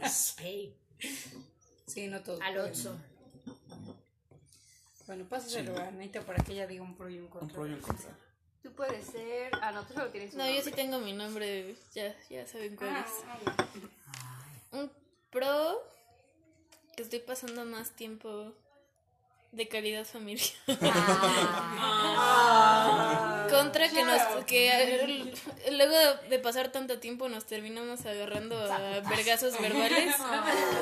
Pay. Sí, no todo. Al 8. Bueno, pásaselo a Anita para que ella diga un pro y un Un contra. pro y un contra. Tú puedes ser. Ah, no, tú solo tienes un No, yo sí tengo mi nombre, ya, ya saben cuál Ah, es. ah. Un pro que estoy pasando más tiempo de calidad familiar. Que nos que luego de pasar tanto tiempo nos terminamos agarrando a vergazos verbales.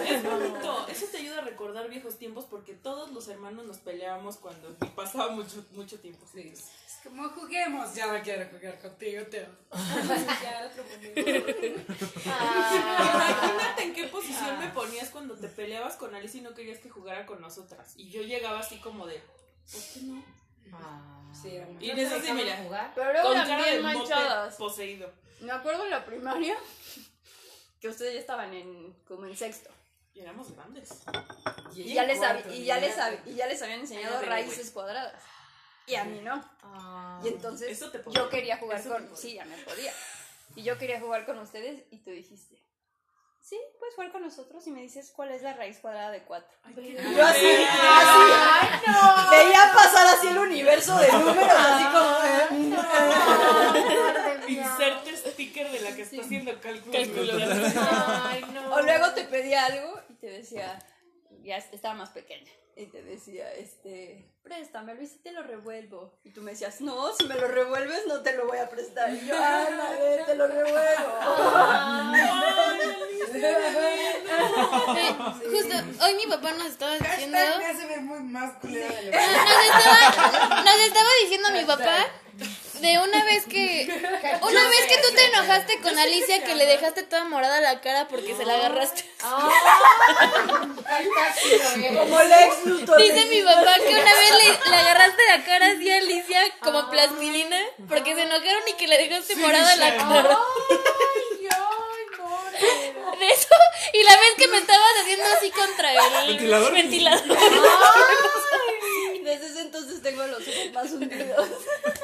Es bonito. Eso te ayuda a recordar viejos tiempos porque todos los hermanos nos peleábamos cuando pasaba mucho, mucho tiempo. Sí. Es como juguemos. Ya no quiero jugar contigo, Teo. Momento. Imagínate en qué posición me ponías cuando te peleabas con Alice y no querías que jugara con nosotras. Y yo llegaba así como de, ¿por qué no? Sí, era muy- Y en eso sí, mira, jugar? Pero luego con eran cara de manchadas. poseído. Me acuerdo en la primaria que ustedes ya estaban en como en sexto. Y éramos grandes. Y ya les, hab- y ya les, y ya les habían enseñado Ay, raíces cuadradas. Y a mí no. Y entonces yo quería jugar con... Sí, ya me podía. Y yo quería jugar con ustedes y tú dijiste... Sí, puedes jugar con nosotros y me dices cuál es la raíz cuadrada de 4. Yo así, así, veía pasar así el universo de números, así como... Inserte sticker de la que está haciendo cálculo. Ay, no. O luego te pedía algo y te decía, ya estaba más pequeña, y te decía, este, préstamelo y si te lo revuelvo. Y tú me decías, no, si me lo revuelves no te lo voy a prestar. Y yo, ah, a ver, te lo revuelvo. Eh, justo hoy mi papá nos estaba diciendo Hashtag me hace ver muy más que- nos estaba, nos estaba diciendo mi papá de una vez que una vez que tú te enojaste con Alicia que le dejaste toda morada la cara porque se la agarraste. Como Lex Luthor. Dice mi papá que una vez le, le agarraste la cara así a Alicia como plastilina porque se enojaron y que le dejaste morada la cara. De eso, y la vez que me estabas haciendo así contra el ¿Ventilador? ventilador. Desde ese entonces tengo los ojos más hundidos.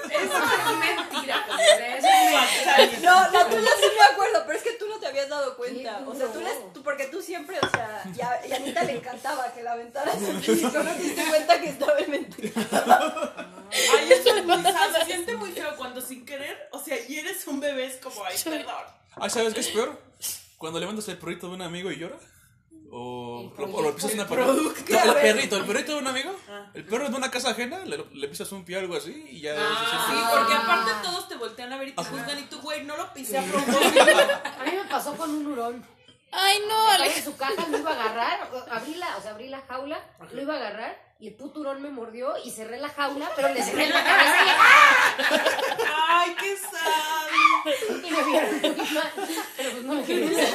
Eso es mentira, comadre, eso es mentira. No, la tuya sí me acuerdo, pero es que tú no te habías dado cuenta. O sea, tú, les, tú porque tú siempre, o sea, y a, y a Anita le encantaba que la aventaras y tú no te diste cuenta que estaba en mentira. Ay, eso es muy, o sea, se siente muy feo cuando sin querer, o sea, y eres un bebé, es como, ay, perdón. Ah, ¿sabes qué es peor? Cuando levantas el perrito de un amigo y llora. O lo, o lo pisas en una. No, el perrito, el perrito de un amigo. El perro de una casa ajena, le, le pisas un pie o algo así y ya. Ah, sí, porque aparte todos te voltean a ver y te juzgan y tú, güey, no lo pisé a propósito. A mí me pasó con un hurón. Ay, no, en su caja, lo iba a agarrar, abrí la, o sea, abrí la jaula, lo iba a agarrar y el puto hurón me mordió y cerré la jaula, pero le cerré la cabeza Ay, qué sad. y me vieron un poquito más. Pero pues no le quería.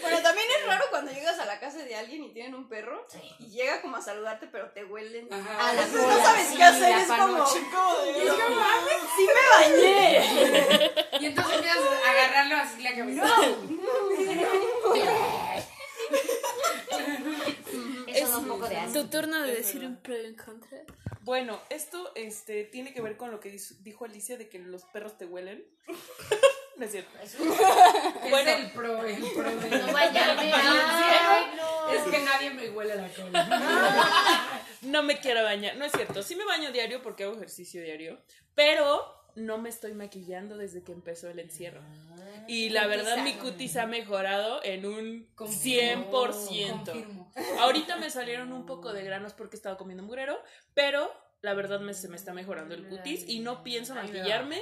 Bueno, también es raro cuando llegas a la casa de alguien y tienen un perro y llega como a saludarte, pero te huelen. Ajá. A la Entonces no sabes sí, qué hacer, es como. Como de, "No mames, sí me bañé. Y entonces empiezas a agarrarlo así la cabeza. Eso da un poco de asco. Tu turno de decir un pro y un contra. Bueno, esto este, tiene que ver con lo que dijo Alicia de que los perros te huelen. no es cierto. Bueno, es el pro, el pro de No vaya, no. Es que nadie me huele la cola. No me quiero bañar. No es cierto. Sí me baño diario porque hago ejercicio diario. Pero no me estoy maquillando desde que empezó el encierro. Y la verdad, mi cutis ha mejorado en un 100%. Confirmo. Ahorita me salieron un poco de granos porque he estado comiendo mugrero, pero la verdad me, se me está mejorando el cutis y no pienso maquillarme.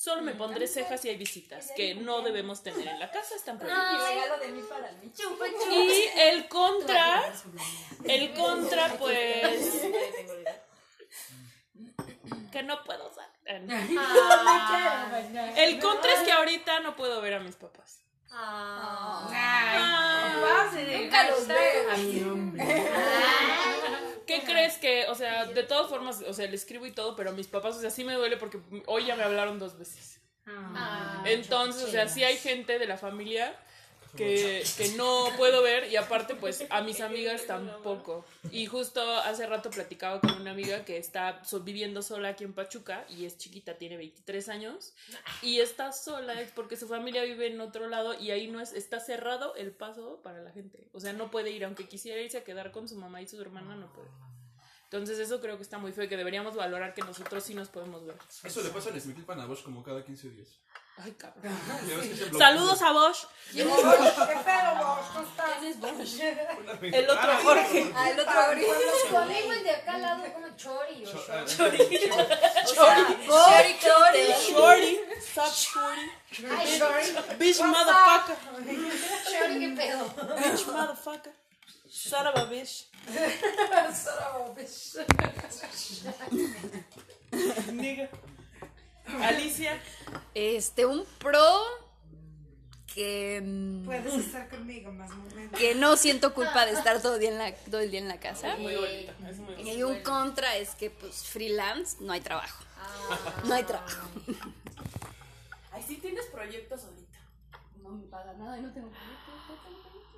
Solo me pondré cejas y hay visitas que no debemos tener en la casa, están prohibidas. Mi regalo de mí para mí. Y el contra, el contra, pues, que no puedo usar. El contra es que ahorita no puedo ver a mis papás. Nunca los ve ¿Qué crees que, o sea, de todas formas, o sea, le escribo y todo, pero a mis papás, o sea, sí me duele porque hoy ya me hablaron dos veces. Entonces, o sea, sí hay gente de la familia que, que no puedo ver y aparte pues a mis amigas tampoco. Y justo hace rato platicaba con una amiga que está viviendo sola aquí en Pachuca y es chiquita, tiene 23 años y está sola es porque su familia vive en otro lado y ahí no es, está cerrado el paso para la gente. O sea, no puede ir, aunque quisiera irse a quedar con su mamá y su hermana, no puede. Entonces eso creo que está muy feo y que deberíamos valorar que nosotros sí nos podemos ver. Eso le pasa en Esmiquilpan a Bosch como cada 15 días. Ay, cabrón. Ya ves que se bloquea. Saludos a Bosch. ¿Qué pedo, vos? ¿Cómo estás? El otro Jorge. Ah, el otro ahorita. Tu amigo el de acá al lado como Chori o Ah, Shori. Chori, chori. Shorty. Stop shorty. Ay, Shori. Bitch motherfucker. Shori, qué pedo. Bitch motherfucker. Son of a bitch. Nigga. Alicia. Este, un pro que, mm, Puedes estar conmigo más momentos. que no siento culpa de estar todo, día en la, todo el día en la casa. Muy bonita. Es muy bonita. Y un contra es que, pues, freelance, no hay trabajo. No hay trabajo. Ay, sí tienes proyectos ahorita. No me paga nada y no tengo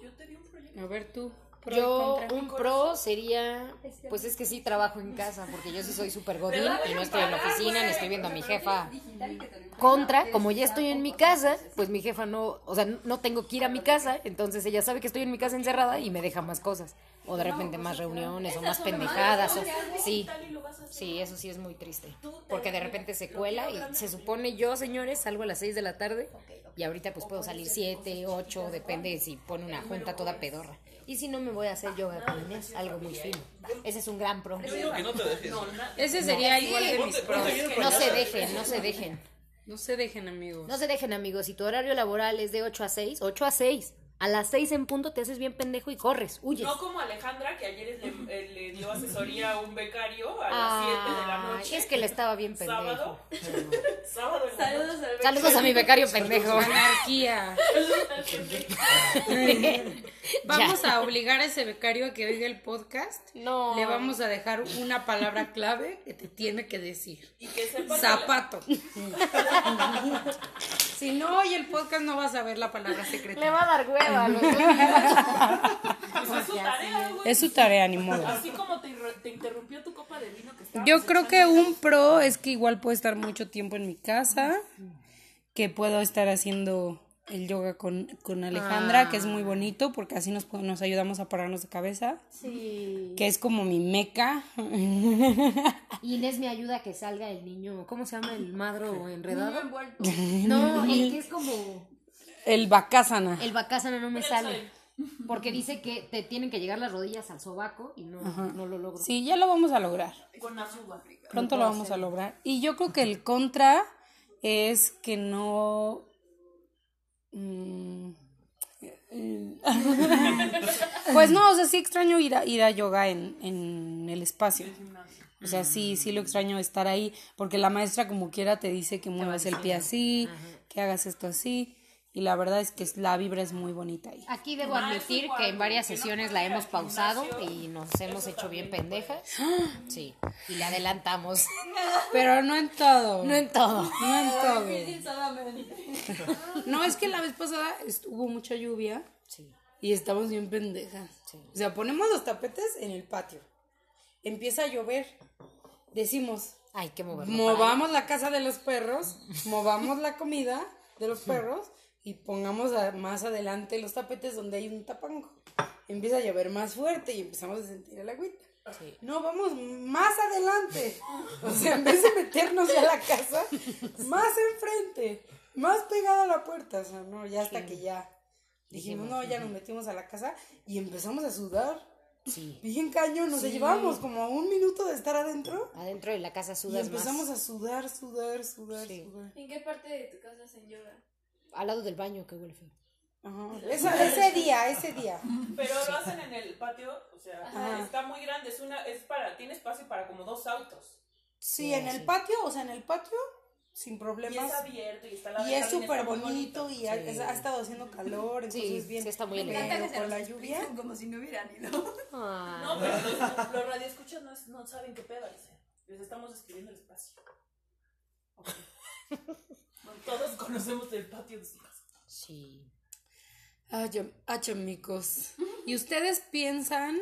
Yo te di un proyecto. A ver tú. Pro Yo, un pro sería, pues es que sí trabajo en casa, porque yo sí soy súper godín y no estoy en la oficina, ni estoy viendo a mi jefa. Contra, como ya estoy en mi casa, pues mi jefa no, o sea, no tengo que ir a mi casa, entonces ella sabe que estoy en mi casa encerrada y me deja más cosas. O de repente más reuniones, o más pendejadas, o sí. Sí, eso sí es muy triste. Porque de repente se cuela y se supone yo, señores, salgo a las 6 de la tarde y ahorita pues puedo salir 7, 8, depende si pone una junta toda pedorra. Y si no, me voy a hacer yoga con Inés, algo muy fino. Ese es un gran pro. Yo digo que no te dejes. Ese sería igual de mis pros. No se dejen, no se dejen. No se dejen, amigos. No se dejen, amigos. Si tu horario laboral es de 8 a 6, 8 a 6. A las 6 en punto te haces bien pendejo y corres, huyes. No como Alejandra, que ayer le, eh, le dio asesoría a un becario a las 7 de la Ay, noche. es que le estaba bien pendejo. Sábado. Sábado en la noche. Saludos a mi becario pendejo. Anarquía. Vamos a obligar a ese becario a que oiga el podcast. No. Le vamos a dejar una palabra clave que te tiene que decir. Y que sepa Zapato. si no oye el podcast no vas a ver la palabra Le secreta. va a dar los pues, es su tarea, güey. Es su tarea, ni modo. Así como te, interrumpió tu copa de vino que estábamos Yo creo que un pro es que igual puedo estar mucho tiempo en mi casa, que puedo estar haciendo el yoga con, con Alejandra, que es muy bonito porque así nos, nos ayudamos a pararnos de cabeza, Sí. que es como mi meca. Y Inés me ayuda a que salga el niño. ¿Cómo se llama el madro enredado? No, el que es como. El Bakasana. El bacásana no me sale. Porque dice que te tienen que llegar las rodillas al sobaco y no, no lo logro. Sí, ya lo vamos a lograr. Con Azuba. Pronto lo vamos a lograr. Y yo creo que el contra es que no... mm, pues no, o sea, sí extraño ir a, ir a yoga en, en el espacio. O sea, sí, sí lo extraño estar ahí, porque la maestra como quiera te dice que muevas el pie así, que hagas esto así, y la verdad es que la vibra es muy bonita ahí. Aquí debo admitir que en varias sesiones la hemos pausado y nos hemos hecho bien pendejas. Sí, y le adelantamos. Pero no en todo. No en todo. No en todo. No, es que la vez pasada estuvo mucha lluvia Sí. y estamos bien pendejas. O sea, ponemos los tapetes en el patio. Empieza a llover. Decimos, Hay que moverlo. movamos la casa de los perros, movamos la comida de los perros y pongamos a- más adelante los tapetes donde hay un tapango. Empieza a llover más fuerte y empezamos a sentir el agüita. No, vamos más adelante. O sea, en vez de meternos a la casa, más enfrente, más pegada a la puerta. O sea, no, ya hasta que ya dijimos, no, ya nos metimos a la casa y empezamos a sudar. Sí. Bien cañón, nos llevábamos como un minuto de estar adentro Adentro de la casa y sudas empezamos más. a sudar, sudar, sudar, Sí. sudar. ¿En qué parte de tu casa yoga? Al lado del baño, que huele feo. Ajá. Esa- ese día, ese día. Pero lo hacen en el patio, o sea, está muy grande, es una, es para, tiene espacio para como dos autos. Sí, en el patio, o sea, en el patio, sin Y problemas. es abierto y está la Y es súper muy bonito y ha, es- ha estado haciendo calor, entonces Sí, es bien. sí está muy pero elegante. con la lluvia. Como si no hubieran ido. No, pero los, los radioescuchas no, no saben qué pedo, dice. Les estamos describiendo el espacio. Todos conocemos el patio de su casa. Sí. Ah, ya- ah, chamicos. ¿Y ustedes piensan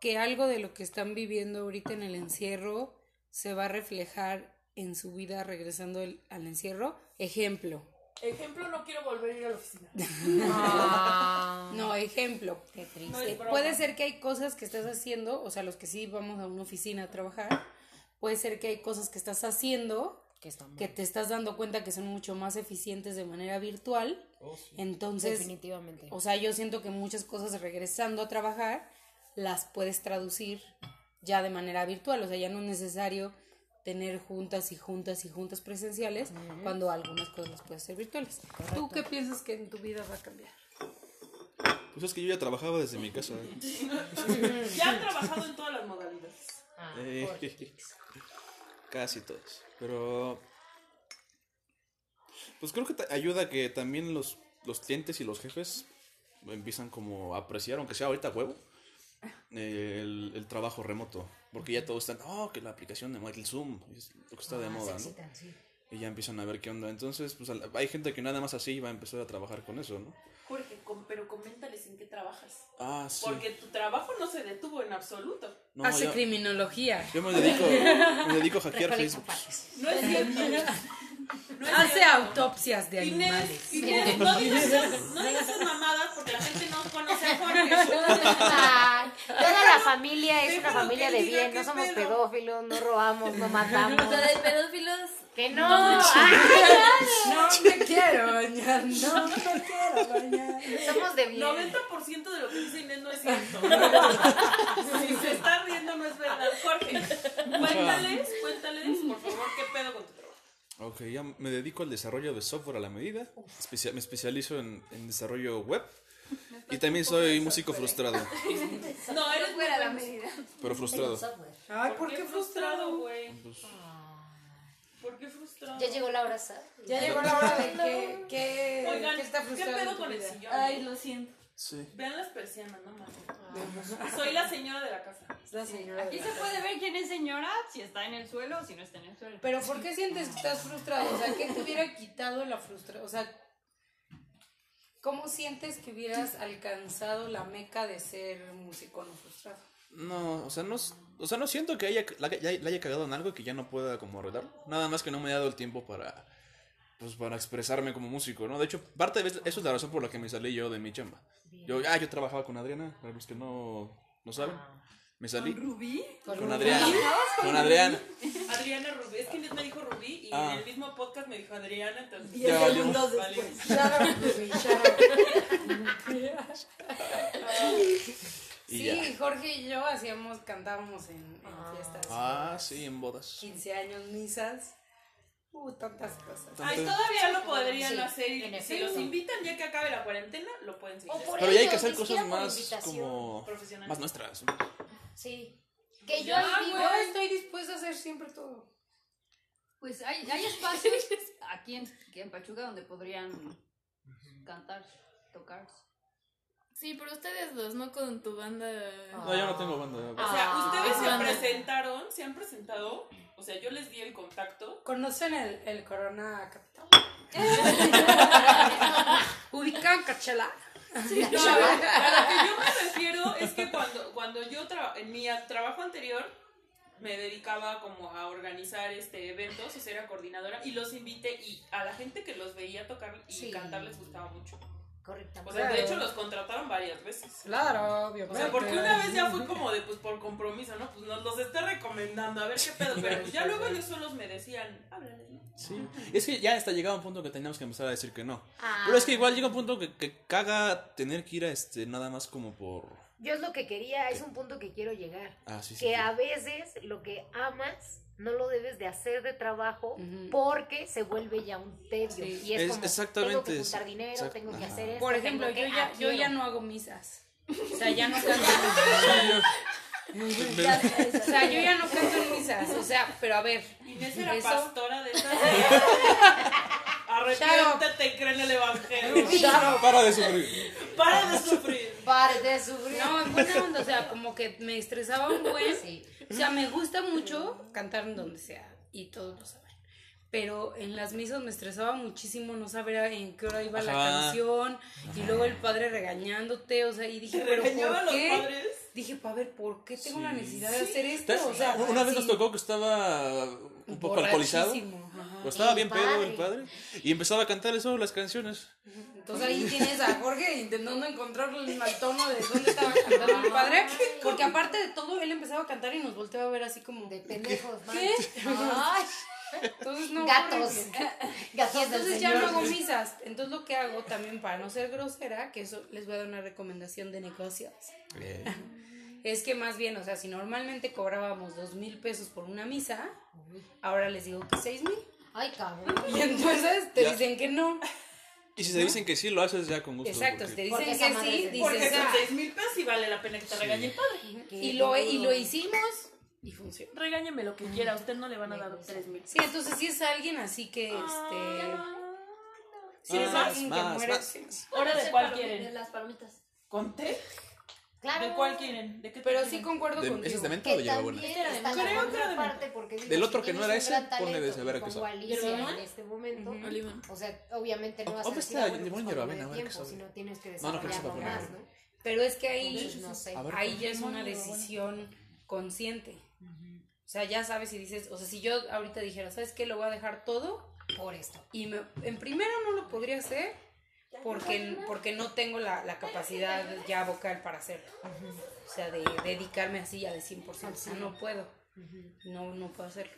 que algo de lo que están viviendo ahorita en el encierro se va a reflejar en su vida regresando el- al encierro? Ejemplo. Ejemplo, no quiero volver a ir a la oficina. Ah, No, ejemplo. qué triste. No. Puede ser que hay cosas que estás haciendo, o sea, los que sí vamos a una oficina a trabajar, puede ser que hay cosas que estás haciendo Que te estás dando cuenta que son mucho más eficientes de manera virtual. Entonces, Definitivamente. o sea, yo siento que muchas cosas regresando a trabajar las puedes traducir ya de manera virtual, o sea, ya no es necesario tener juntas y juntas y juntas presenciales cuando algunas cosas las puedes hacer virtuales. ¿Tú qué piensas que en tu vida va a cambiar? Pues es que yo ya trabajaba desde mi casa. Ya han trabajado en todas las modalidades. Ah, Eh, casi todos. Pero. Pues creo que te ayuda que también los, los clientes y los jefes empiezan como a apreciar, aunque sea ahorita huevo, el, el trabajo remoto. Porque ya todos están, oh, que la aplicación de Michael Zoom es lo que está de Ah, moda, ¿no? sí. Y ya empiezan a ver qué onda. Entonces, pues hay gente que nada más así va a empezar a trabajar con eso, ¿no? Jorge, pero qué trabajas. Ah, sí. Porque tu trabajo no se detuvo en absoluto. No, Hace yo, criminología. yo me dedico, me dedico a hackear Facebook. No es cierto. No es Hace cierto. autopsias de Inés, animales. Inés, no digas esas, no digas esas mamadas porque la gente no conoce a Jorge. Familia es ¿Qué una familia ¿Qué de bien, ¿Qué no somos pedo? pedófilos, no robamos, no matamos. Lo de pedófilos. Que no. Ay, No me quiero bañar, no me quiero bañar. somos de bien. 90% de lo que dice Inés no es cierto. Si se está riendo no es verdad. Jorge, cuéntales, cuéntales, por favor, qué pedo con tu trabajo. Ok, ya me dedico al desarrollo de software a la medida. Especia- me especializo en, en desarrollo web. Y también soy músico frustrado. No, eres Fuera la medida. Pero frustrado. Ay, ¿Por qué frustrado, güey? ¿Por qué frustrado? Ya llegó la hora, ¿sabes? Ya llegó la hora de que, que, Oigan, que está ¿qué frustrado. en pedo con el sillón? Ay, lo siento. Sí. Vean las persianas, no mames. Soy la señora de la casa. La señora Aquí se puede ver quién es señora, si está en el suelo o si no está en el suelo. Pero ¿por qué sientes que estás frustrado? O sea, ¿qué te hubiera quitado la frustración? O sea, ¿cómo sientes que hubieras alcanzado la meca de ser músico no frustrado? No, o sea, no, o sea, no siento que haya, la, ya- la haya cagado en algo que ya no pueda como arreglar. Nada más que no me he dado el tiempo para, pues, para expresarme como músico, ¿no? De hecho, parte de eso es la razón por la que me salí yo de mi chamba. Yo, ah, yo trabajaba con Adriana, para los que no, no saben. Me salí. ¿Con ¿Rubí? Con Adriana. Con Adriana. Adriana Rubí. Es que Inés me dijo Rubí y Ah. en el mismo podcast me dijo Adriana. Entonces, Ya valió. valió. Y Sí, ya. Jorge y yo hacíamos, cantábamos en, en fiestas. Ah, sí, en bodas. 15 años, misas. Uh, tantas cosas. Ay, todavía lo podrían Sí, hacer. Y si los invitan ya que acabe la cuarentena, lo pueden seguir. Pero ya hay que hacer cosas más como... Más nuestras. Sí. Que yo Ya, ahí digo, Yo estoy dispuesta a hacer siempre todo. Pues hay, hay espacios aquí en, aquí en Pachuca donde podrían cantar, tocar. Sí, pero ustedes dos, no con tu banda. No, yo no tengo banda. O sea, Ah. ustedes se Banda. presentaron, se han presentado. O sea, yo les di el contacto. ¿Conocen el, el Corona Capital? ¿Ubican Cachela? No, a, ver, a lo que yo me refiero es que cuando, cuando yo en mi trabajo anterior me dedicaba como a organizar este eventos, o sea, era coordinadora y los invité y a la gente que los veía tocar y Sí. cantar les gustaba mucho. Correctamente. O sea, de hecho los contrataron varias veces. Claro, obvio. O sea, porque una vez ya fue como de, pues por compromiso, ¿no? Pues nos los está recomendando, a ver qué pedo. Pero pues ya luego ellos solos me decían, háblale, ¿no? Sí. Es que ya hasta llegaba un punto que teníamos que empezar a decir que no. Ah. Pero es que igual llega un punto que, que caga tener que ir a este nada más como por... Yo es lo que quería, es un punto que quiero llegar. Ah, sí, sí. que sí. a veces lo que amas no lo debes de hacer de trabajo porque se vuelve ya un tedio. Sí. Y es, Es como, exactamente tengo que juntar dinero, Exact- tengo que ajá. hacer esto. Por ejemplo, yo que- ya, ah, yo ya no hago misas. O sea, ya no canto. o sea, yo ya no canto en misas. O sea, pero a ver. Inés era Eso- pastora de esas. Arrepiéntete y cree en el evangelio. Para de sufrir. Para de sufrir. Pare de sufrir. No, en buena onda. O sea, como que me estresaba un buen. Sí. O sea, me gusta mucho cantar en donde sea. Y todos lo saben. pero en las misas me estresaba muchísimo no saber en qué hora iba la Ajá. canción y luego el padre regañándote, o sea, y dije, pero ¿por los qué? padres? Dije, pa, a ver, ¿por qué tengo la Sí. necesidad de hacer esto? O sea, una vez sí, nos tocó que estaba un poco alcoholizado. Borrachísimo, ajá. O estaba bien pedo el padre. Y empezaba a cantar eso, las canciones. Entonces ahí tienes a Jorge intentando encontrar el mal tono de dónde estaba cantando el padre, porque aparte de todo, él empezaba a cantar y nos volteaba a ver así como... De pendejos. ¿Qué? Ay, Entonces no... gatos. Gatos Entonces ya señor. no hago misas. Entonces lo que hago también para no ser grosera, que eso les voy a dar una recomendación de negocios, es que más bien, o sea, si normalmente cobrábamos dos mil pesos por una misa, ahora les digo que seis mil. Ay, cabrón. Y entonces te Ya. dicen que no. Y si te dicen que sí, lo haces ya con gusto. Exacto, si porque- te dicen Porque que madre sí, es de- Porque dices, son ah, seis mil pesos y vale la pena que te regañe el padre. y lo, y lo hicimos y funcionó. Regáñeme lo que quiera, a usted no le van a dar tres mil. Sí, entonces si es alguien así que, este, si es Más, alguien que más, muere, más. sí. ¿Ahora de cuál quieren? las palomitas. ¿Con té? Claro. ¿De cuál quieren? ¿De qué pero sí quieren? concuerdo De- contigo. ¿Ese es de menta o de la Creo que era de contraparte, porque Del otro que no era ese, ponle de saber a qué sabe. en este momento, O sea, obviamente no vas a ¿Dónde decir, pues ver qué tiempo, sino tienes que desarrollarlo más. ¿no? Pero es que ahí, ahí ya es una decisión consciente. O sea, ya sabes si dices, o sea, si yo ahorita dijera, ¿sabes qué? Lo voy a dejar todo Por esto. y me, en primero no lo podría hacer porque, porque no tengo la, la capacidad ya vocal para hacerlo. O sea, de dedicarme así ya de 100%. O sea, no puedo. No, no puedo hacerlo.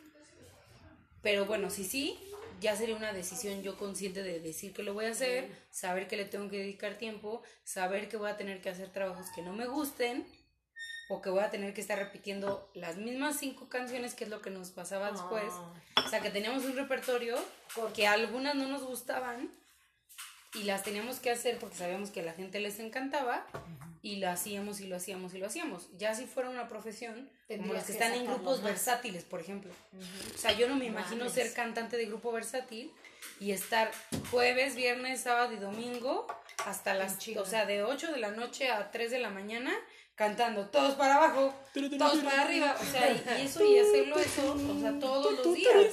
Pero bueno, si sí, ya sería una decisión yo consciente de decir que lo voy a hacer, saber que le tengo que dedicar tiempo, saber que voy a tener que hacer trabajos que no me gusten o que voy a tener que estar repitiendo las mismas cinco canciones que es lo que nos pasaba después. O sea, que teníamos un repertorio que algunas no nos gustaban y las teníamos que hacer porque sabíamos que a la gente les encantaba y lo hacíamos y lo hacíamos y lo hacíamos. Ya si fuera una profesión, como los que que están en grupos más. versátiles, por ejemplo. O sea, yo no me imagino ser cantante de grupo versátil y estar jueves, viernes, sábado y domingo hasta las, o sea, de 8 de la noche a 3 de la mañana cantando todos para abajo, todos para arriba, o sea, y, eso y hacerlo eso, o sea, todos los días.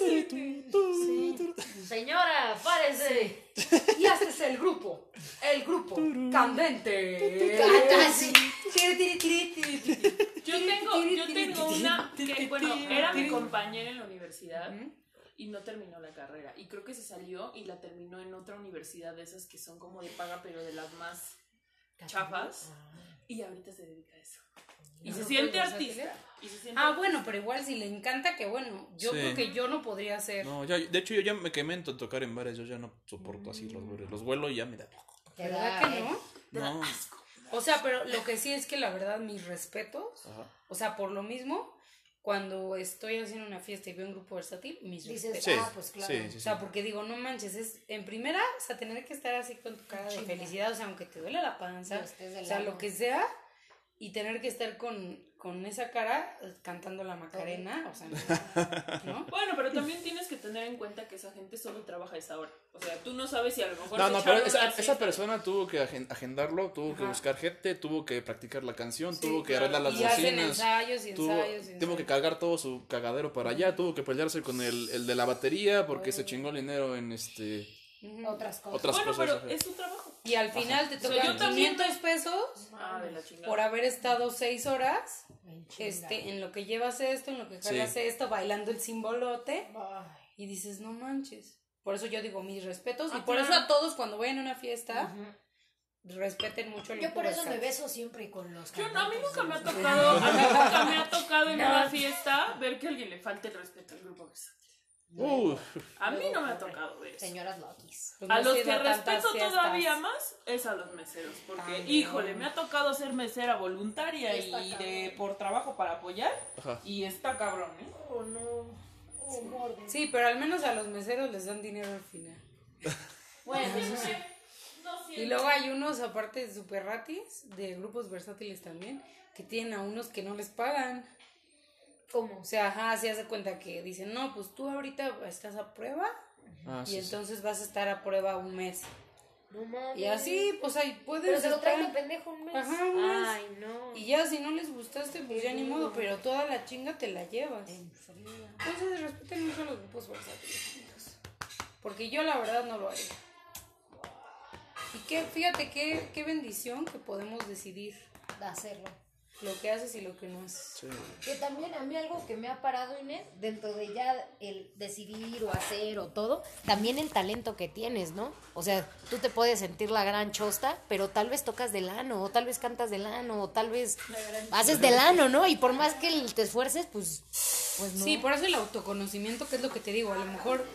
Señora, párese. Y haces el grupo, el grupo candente. Yo tengo, yo tengo una que, bueno, era mi compañera en la universidad y no terminó la carrera. Y creo que se salió y la terminó en otra universidad de esas que son como de paga, pero de las más chafas. Y ahorita se dedica a eso. Y se ¿No siente fue artista. Y se siente Ah, bueno, pero igual si le encanta que bueno, yo Sí. creo que yo no podría hacer. No, ya, de hecho yo ya me quemé en to- tocar en bares, yo ya no soporto así los vuelos. Los vuelo y ya me da. ¿Verdad que no? No. O sea, pero lo que sí es que la verdad, mis respetos, Ajá. o sea, por lo mismo, cuando estoy haciendo una fiesta y veo un grupo versátil, mis Dices, respetos. Sí, ah, pues claro. sí, sí, O sea, porque digo, no manches, es en primera, o sea, tener que estar así con tu cara de felicidad, o sea, aunque te duele la panza, o sea, lo que sea, y tener que estar con, con esa cara eh, cantando la Macarena, o sea, no, ¿no? Bueno, pero también tienes que tener en cuenta que esa gente solo trabaja a esa hora. O sea, tú no sabes si a lo mejor. No, no, pero esa, esa persona tuvo que agen- agendarlo, tuvo que buscar gente, tuvo que practicar la canción, Sí, tuvo que claro. arreglar las y hacen bocinas. ensayos y Tuvo, ensayos y tuvo que cargar todo su cagadero para allá, tuvo que pelearse con el, el de la batería porque se chingó el dinero en este. Otras cosas. otras Bueno, cosas. pero es su trabajo. Y al final te O sea, tocan yo también 500 pesos Ah, de la chingada. por haber estado seis horas En chinga. este, en lo que llevas esto, en lo que Sí. jalas esto, bailando el simbolote. Ay. Y dices, no manches. Por eso yo digo mis respetos. y Ah, por claro. eso a todos cuando vayan a una fiesta, respeten mucho el Yo por eso me beso siempre con los Yo, no, a mí nunca me ha tocado, a mí nunca me ha tocado en una fiesta ver que a alguien le falte el respeto al grupo. Uf, A mí no me ha tocado ver eso. Señoras Lokis. Pues A no los que respeto fiestas. todavía más es a los meseros, porque híjole, me ha tocado ser mesera voluntaria Está y de por trabajo para apoyar ajá. y está cabrón, ¿eh? Oh, no. Oh, morde. Sí, pero al menos a los meseros les dan dinero al final. Bueno, no Y luego hay unos, aparte super ratis, de grupos versátiles también, que tienen a unos que no les pagan. ¿Cómo? O sea, ajá, se hace cuenta que dicen, no, pues tú ahorita estás a prueba Ah, y sí, sí. entonces vas a estar a prueba un mes. No mames. Y así, pues ahí puedes Pero se lo traen de pendejo un mes. Ajá, un mes. Ay, no. Y ya si no les gustaste, pues ya ni modo, pero toda la chinga te la llevas. En frío. Entonces respeten mucho a los grupos versátiles. amigos. Porque yo la verdad no lo haría. Y que, fíjate qué, qué bendición que podemos decidir de hacerlo. Lo que haces y lo que no haces. Sí. Que también a mí algo que me ha parado, Inés, dentro de ya el decidir o hacer o todo, también el talento que tienes, ¿no? O sea, tú te puedes sentir la gran chosta, pero tal vez tocas del ano, o tal vez cantas del ano, o tal vez haces del ano, ¿no? Y por más que te esfuerces, pues, pues no. Sí, por eso el autoconocimiento, que es lo que te digo, a lo mejor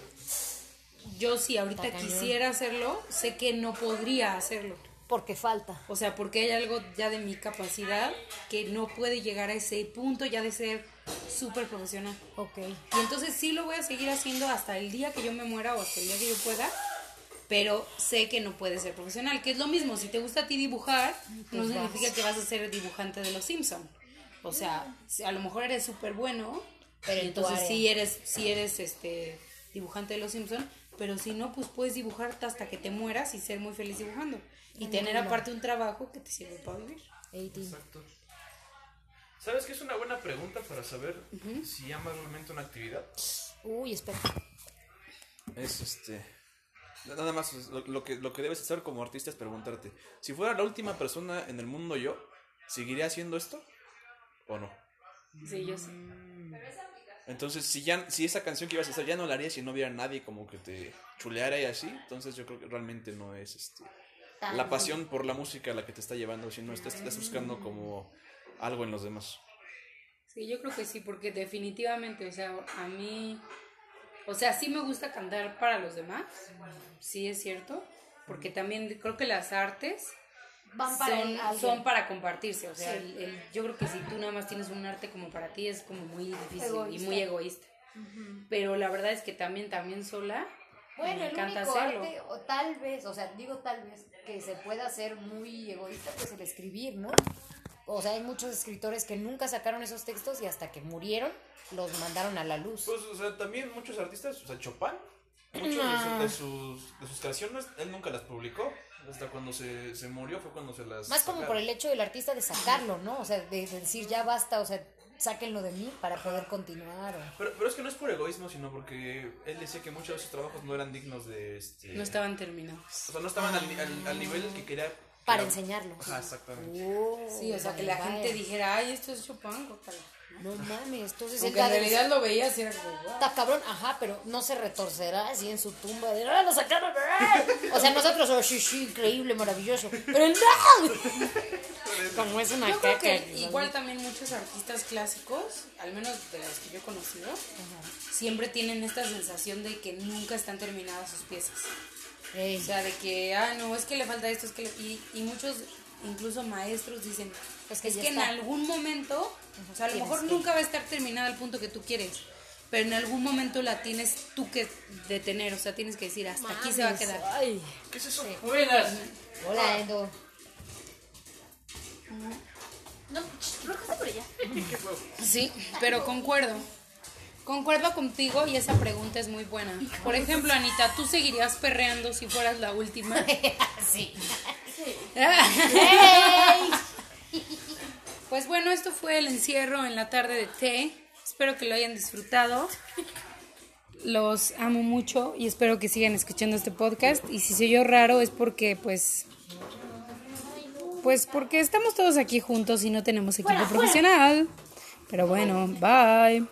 yo si ahorita quisiera hacerlo, sé que no podría hacerlo. Porque falta. O sea, porque hay algo ya de mi capacidad que no puede llegar a ese punto ya de ser súper profesional. Ok. Y entonces sí lo voy a seguir haciendo hasta el día que yo me muera o hasta el día que yo pueda, pero sé que no puede ser profesional, que es lo mismo, si te gusta a ti dibujar, no Pues significa vas. que vas a ser dibujante de los Simpson. O sea, a lo mejor eres súper bueno, Pero entonces sí eres, sí eres este dibujante de los Simpson, pero si no, pues puedes dibujarte hasta que te mueras y ser muy feliz dibujando. Y tener aparte un trabajo que te sirve para vivir. 18. Exacto. ¿Sabes qué es una buena pregunta para saber si amas realmente una actividad? Uy, espera. Es este. Nada más, lo, lo que, lo que debes hacer como artista es preguntarte: si fuera la última persona en el mundo yo, ¿seguiría haciendo esto? ¿O no? Sí, yo sé. Entonces, si ya si esa canción que ibas a hacer ya no la harías si no hubiera nadie como que te chuleara y así, entonces yo creo que realmente no es este la pasión por la música la que te está llevando, sino estás, estás buscando como algo en los demás. Sí, yo creo que sí, porque definitivamente, o sea, a mí, o sea, sí me gusta cantar para los demás, sí es cierto, porque también creo que las artes Van para son, el- alguien. son para compartirse, o sea, Sí. el- el- yo creo que si tú nada más tienes un arte como para ti es como muy difícil y Egoísta. muy egoísta. Pero la verdad es que también, también sola, Bueno, me el encanta único hacerlo. arte, o tal vez, o sea, digo tal vez, que se pueda hacer muy egoísta, pues el escribir, ¿no? O sea, hay muchos escritores que nunca sacaron esos textos y hasta que murieron los mandaron a la luz. Pues, o sea, también muchos artistas, o sea, Chopin, muchas de, su- de sus, de sus creaciones, él nunca las publicó. Hasta cuando se, se murió fue cuando se las. Más como por el hecho del artista de sacarlo, ¿no? O sea, de, de decir ya basta, o sea, sáquenlo de mí para poder continuar. o- Pero, pero es que no es por egoísmo, sino porque él decía que muchos de sus trabajos no eran dignos de. Este, no estaban terminados. O sea, no estaban al, al- al nivel que quería. Para enseñarlo. Ajá, exactamente. Oh, Sí, o sea, que la gente dijera, ay, esto es Chopin, guácala". No mames, entonces él Aunque en da de- realidad lo veías y era como. Está cabrón, ajá, pero no se retorcerá así en su tumba de ¡Ah, lo sacaron! ¡ah!". O sea, nosotros, oh, sí, sí, increíble, maravilloso. Pero él no. Como es una Yo creo caca. que igual también muchos artistas clásicos, al menos de los que yo he conocido, siempre tienen esta sensación de que nunca están terminadas sus piezas. Ey, O sea, de que, ah, no, es que le falta esto, es que le... Y, y muchos, incluso maestros, dicen, Es es que que, ya en algún momento, o sea, a lo mejor que- nunca va a estar terminada al punto que tú quieres, pero en algún momento la tienes tú que detener, o sea, tienes que decir, hasta aquí se va a mames, quedar. Ay. ¿Qué es eso? Buenas. Hola, Endo. No, ch, rójate por allá. Sí, pero concuerdo. Concuerdo contigo y esa pregunta es muy buena. Por ejemplo, Anita, ¿tú seguirías perreando si fueras la última? Sí. Pues bueno, esto fue el encierro en la tarde de té. Espero que lo hayan disfrutado. Los amo mucho y espero que sigan escuchando este podcast. Y si soy yo raro es porque, pues, pues porque estamos todos aquí juntos y no tenemos equipo profesional. Pero bueno, bye.